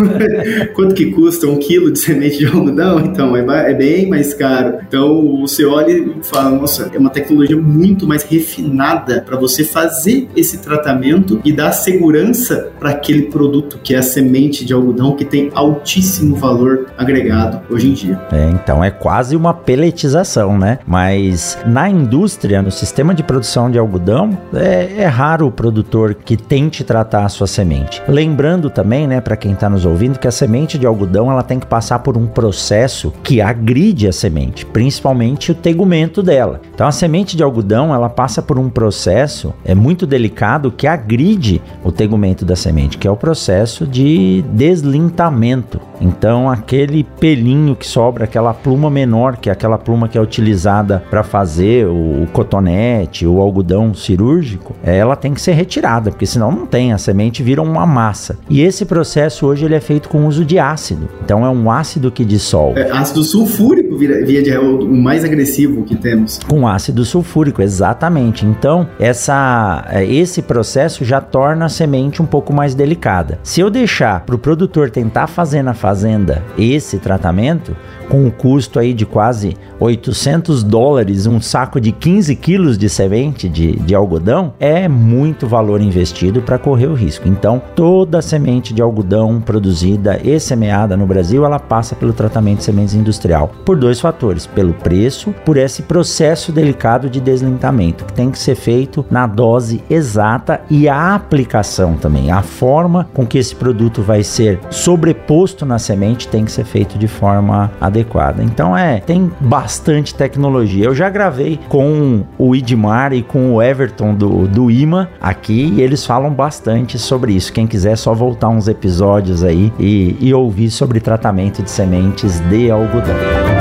(laughs) Quanto que custa um quilo de semente de algodão? Então, é, é bem mais caro. Então, você olha e fala, nossa, é uma tecnologia muito mais refinada para você fazer esse tratamento e dar segurança para aquele produto que é a semente de algodão que tem altíssimo valor agregado hoje em dia. É, então é quase uma peletização, né? Mas na indústria, no sistema de produção de algodão, é, é raro o produtor que tente tratar a sua semente. Lembrando também, né, para quem está nos ouvindo, que a semente de algodão ela tem que passar por um processo que agride a semente, principalmente o tegumento dela. Então a semente de algodão ela passa por um processo é muito delicado que agride o tegumento da semente, que é o processo de deslintamento. Então, aquele pelinho que sobra, aquela pluma menor, que é aquela pluma que é utilizada para fazer o, o, cotonete, o algodão cirúrgico, ela tem que ser retirada, porque senão não tem, a semente vira uma massa. E esse processo hoje ele é feito com uso de ácido. Então, é um ácido que dissolve. É, ácido sulfúrico via de é o mais agressivo que temos. Com ácido sulfúrico, exatamente. Então, essa, é, esse processo já torna a semente um pouco mais delicada. Se eu deixar para o produtor tentar fazer na fazenda esse tratamento, com um custo aí de quase 800 dólares, um saco de 15 quilos de semente de, de algodão, é muito valor investido para correr o risco. Então, toda semente de algodão produzida e semeada no Brasil, ela passa pelo tratamento de sementes industrial por dois fatores: pelo preço, por esse processo delicado de deslintamento, que tem que ser feito na dose exata e a aplicação também. A forma com que esse produto vai ser sobreposto na semente tem que ser feito de forma adequada. Então é, tem bastante tecnologia. Eu já gravei com o Idmar e com o Everton do, do IMA aqui e eles falam bastante sobre isso. Quem quiser é só voltar uns episódios aí e, e ouvir sobre tratamento de sementes de algodão.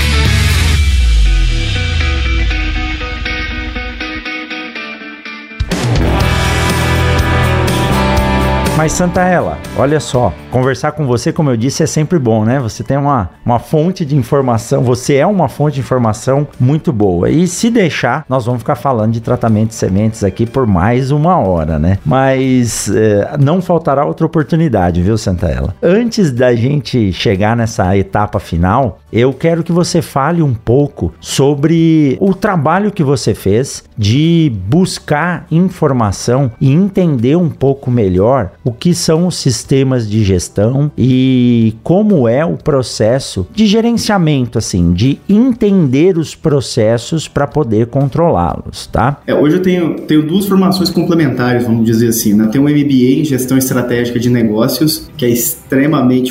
Mas Santa Ela, olha só, conversar com você, como eu disse, é sempre bom, né? Você tem uma, uma fonte de informação, você é uma fonte de informação muito boa. E se deixar, nós vamos ficar falando de tratamento de sementes aqui por mais uma hora, né? Mas é, não faltará outra oportunidade, viu, Santa Ela? Antes da gente chegar nessa etapa final, eu quero que você fale um pouco sobre o trabalho que você fez de buscar informação e entender um pouco melhor o o que são os sistemas de gestão e como é o processo de gerenciamento, assim, de entender os processos para poder controlá-los, tá? É, hoje eu tenho, tenho duas formações complementares, vamos dizer assim, né? Tem um MBA em Gestão Estratégica de Negócios, que é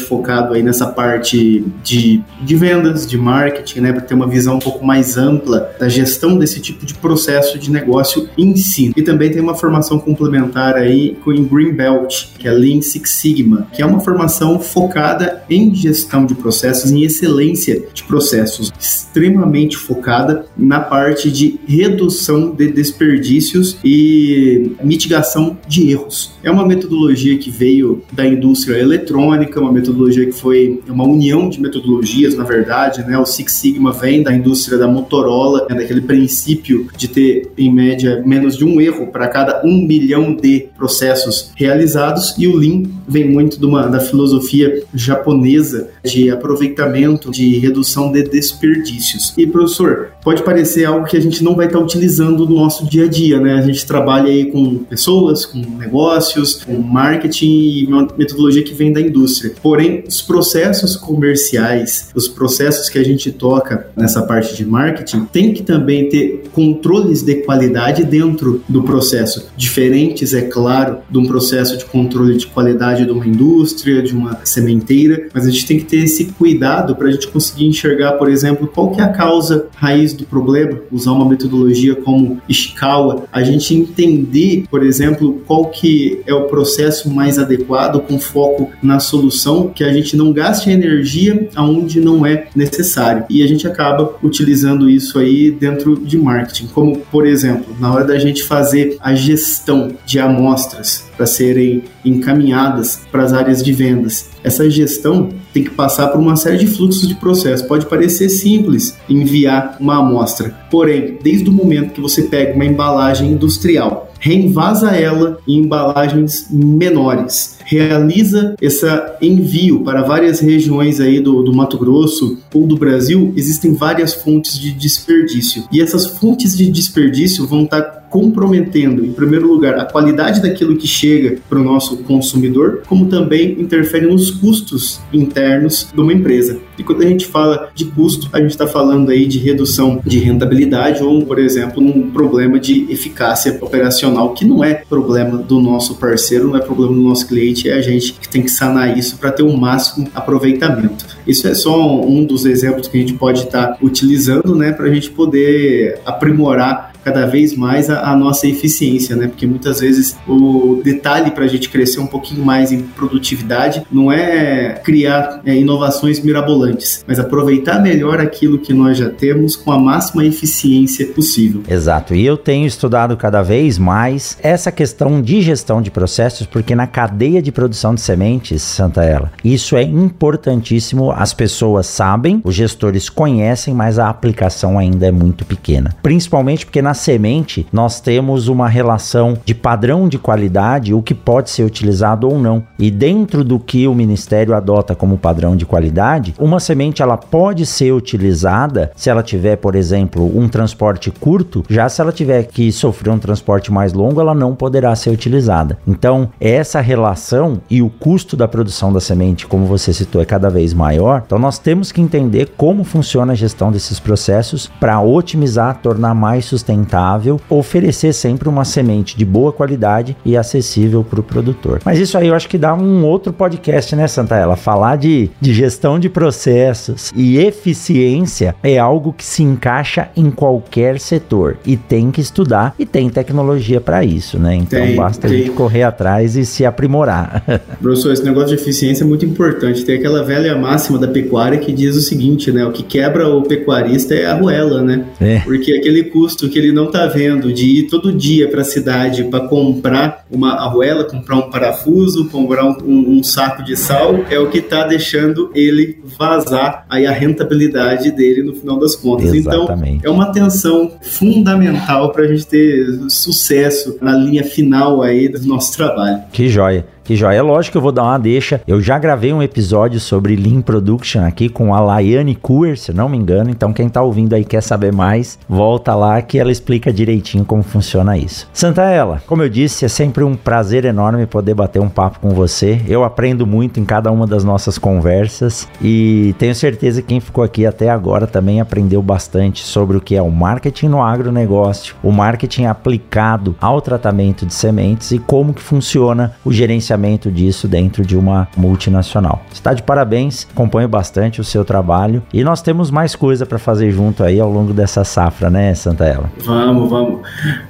focado aí nessa parte de, de vendas, de marketing, né? Para ter uma visão um pouco mais ampla da gestão desse tipo de processo de negócio em si. E também tem uma formação complementar aí com o Green Belt, que é Lean Six Sigma, que é uma formação focada em gestão de processos, em excelência de processos, extremamente focada na parte de redução de desperdícios e mitigação de erros. É uma metodologia que veio da indústria eletrônica, uma metodologia que foi uma união de metodologias, na verdade, né? O Six Sigma vem da indústria da Motorola, né? daquele princípio de ter, em média, menos de um erro para cada um milhão de processos realizados e o Lean vem muito de uma, da filosofia japonesa de aproveitamento, de redução de desperdícios. E professor, pode parecer algo que a gente não vai estar utilizando no nosso dia a dia, né? A gente trabalha aí com pessoas, com negócios, com marketing e uma metodologia que vem da indústria. Porém, os processos comerciais, os processos que a gente toca nessa parte de marketing, tem que também ter controles de qualidade dentro do processo, diferentes, é claro, de um processo de controle de qualidade de uma indústria indústria, de uma sementeira, mas a gente tem que ter esse cuidado para a gente conseguir enxergar, por exemplo, qual que é a causa raiz do problema, usar uma metodologia como Ishikawa, a gente entender, por exemplo, qual que é o processo mais adequado com foco na solução, que a gente não gaste energia aonde não é necessário. E a gente acaba utilizando isso aí dentro de marketing, como por exemplo, na hora da gente fazer a gestão de amostras para serem encaminhadas para as áreas de vendas. Essa gestão tem que passar por uma série de fluxos de processo. Pode parecer simples enviar uma amostra, porém, desde o momento que você pega uma embalagem industrial, reenvasa ela em embalagens menores, realiza esse envio para várias regiões aí do, do Mato Grosso ou do Brasil, existem várias fontes de desperdício. E essas fontes de desperdício vão estar tá comprometendo, em primeiro lugar, a qualidade daquilo que chega para o nosso consumidor, como também interfere nos custos internos de uma empresa. E quando a gente fala de custo, a gente está falando aí de redução de rentabilidade ou, por exemplo, um problema de eficácia operacional, que não é problema do nosso parceiro, não é problema do nosso cliente, é a gente que tem que sanar isso para ter o um máximo aproveitamento. Isso é só um dos exemplos que a gente pode estar tá utilizando, né, para a gente poder aprimorar cada vez mais a, a, nossa eficiência, né? Porque muitas vezes o detalhe para a gente crescer um pouquinho mais em produtividade não é criar é, inovações mirabolantes, mas aproveitar melhor aquilo que nós já temos com a máxima eficiência possível. Exato. E eu tenho estudado cada vez mais essa questão de gestão de processos, porque na cadeia de produção de sementes, Santa Ela, isso é importantíssimo. As pessoas sabem, os gestores conhecem, mas a aplicação ainda é muito pequena. Principalmente porque na semente nós temos uma relação de padrão de qualidade, o que pode ser utilizado ou não. E dentro do que o ministério adota como padrão de qualidade, uma semente ela pode ser utilizada se ela tiver, por exemplo, um transporte curto, já se ela tiver que sofrer um transporte mais longo, ela não poderá ser utilizada. Então, essa relação e o custo da produção da semente, como você citou, é cada vez maior. Então, nós temos que entender como funciona a gestão desses processos para otimizar, tornar mais sustentável sustentável, oferecer sempre uma semente de boa qualidade e acessível para o produtor. Mas isso aí eu acho que dá um outro podcast, né, Santaella? Falar de, de gestão de processos e eficiência é algo que se encaixa em qualquer setor e tem que estudar e tem tecnologia para isso, né? Então tem, basta tem. a gente correr atrás e se aprimorar. (laughs) Professor, esse negócio de eficiência é muito importante. Tem aquela velha máxima da pecuária que diz o seguinte, né? O que quebra o pecuarista é a arruela, né? É. Porque aquele custo que ele ele não está vendo de ir todo dia para a cidade para comprar uma arruela, comprar um parafuso, comprar um, um, um saco de sal, é o que está deixando ele vazar aí a rentabilidade dele no final das contas. Então, Exatamente. Então, é uma atenção fundamental para a gente ter sucesso na linha final aí do nosso trabalho. Que joia. Que. É lógico que eu vou dar uma deixa. Eu já gravei um episódio sobre Lean Production aqui com a Laiane Kuer, se não me engano. Então, quem tá ouvindo aí quer saber mais, volta lá que ela explica direitinho como funciona isso. Santaella, como eu disse, é sempre um prazer enorme poder bater um papo com você. Eu aprendo muito em cada uma das nossas conversas e tenho certeza que quem ficou aqui até agora também aprendeu bastante sobre o que é o marketing no agronegócio, o marketing aplicado ao tratamento de sementes e como que funciona o gerenciamento gerenciamento disso dentro de uma multinacional. Está de parabéns, acompanho bastante o seu trabalho e nós temos mais coisa para fazer junto aí ao longo dessa safra, né, Santaella? Vamos, vamos.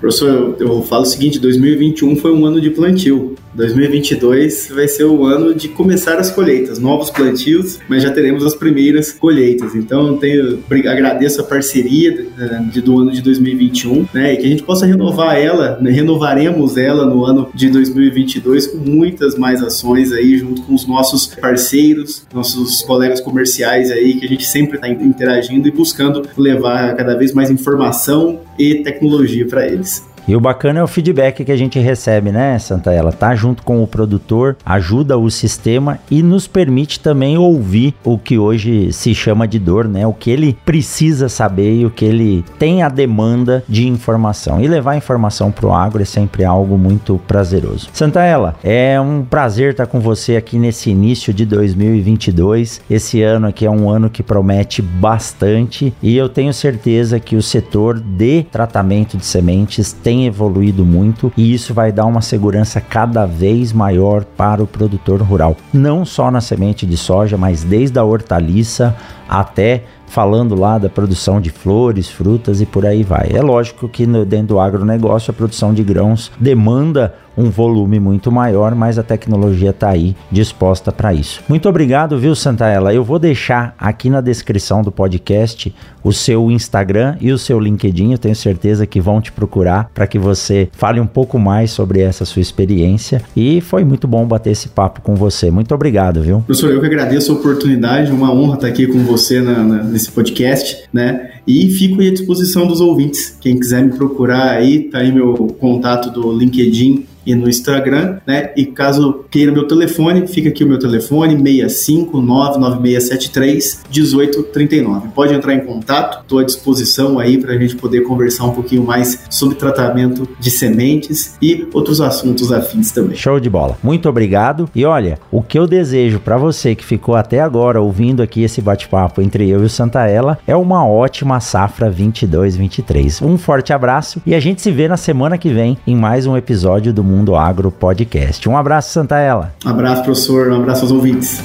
Professor, eu, eu falo o seguinte: 2021 foi um ano de plantio. 2022 vai ser o ano de começar as colheitas, novos plantios, mas já teremos as primeiras colheitas. Então, tenho, agradeço a parceria de, do ano de 2021, né, e que a gente possa renovar ela, né, renovaremos ela no ano de 2022 com muitas mais ações aí junto com os nossos parceiros, nossos colegas comerciais aí que a gente sempre está interagindo e buscando levar cada vez mais informação e tecnologia para eles. E o bacana é o feedback que a gente recebe, né, Santa? Ela tá junto com o produtor, ajuda o sistema e nos permite também ouvir o que hoje se chama de dor, né? O que ele precisa saber e o que ele tem a demanda de informação. E levar informação pro agro é sempre algo muito prazeroso. Santa Ela, é um prazer estar com você aqui nesse início de 2022. Esse ano aqui é um ano que promete bastante e eu tenho certeza que o setor de tratamento de sementes tem evoluído muito e isso vai dar uma segurança cada vez maior para o produtor rural. Não só na semente de soja, mas desde a hortaliça até falando lá da produção de flores, frutas e por aí vai. É lógico que no, dentro do agronegócio a produção de grãos demanda um volume muito maior, mas a tecnologia está aí disposta para isso. Muito obrigado, viu, Santaella? Eu vou deixar aqui na descrição do podcast o seu Instagram e o seu LinkedIn. Eu tenho certeza que vão te procurar para que você fale um pouco mais sobre essa sua experiência. E foi muito bom bater esse papo com você. Muito obrigado, viu? Professor, eu que agradeço a oportunidade, uma honra estar aqui com você na, na, nesse podcast, né? E fico à disposição dos ouvintes. Quem quiser me procurar aí, tá aí meu contato do LinkedIn e no Instagram, né? E caso queira meu telefone, fica aqui o meu telefone 6599673 1839. Pode entrar em contato, estou à disposição aí para a gente poder conversar um pouquinho mais sobre tratamento de sementes e outros assuntos afins também. Show de bola. Muito obrigado. E olha, o que eu desejo para você que ficou até agora ouvindo aqui esse bate-papo entre eu e o Santaella é uma ótima safra 22-23. Um forte abraço e a gente se vê na semana que vem em mais um episódio do Mundo Agro Podcast. Um abraço, Santaella. Um abraço, professor. Um abraço aos ouvintes.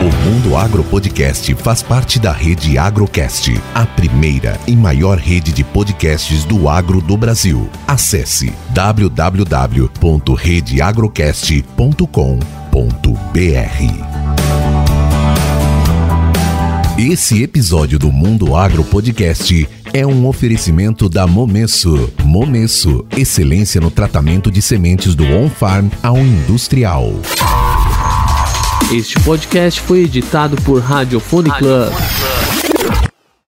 O Mundo Agro Podcast faz parte da rede Agrocast, a primeira e maior rede de podcasts do agro do Brasil. Acesse www.redeagrocast.com.br. Esse episódio do Mundo Agro Podcast é um oferecimento da Momesso. Momesso, excelência no tratamento de sementes do on-farm ao industrial. Este podcast foi editado por Radiofone Club.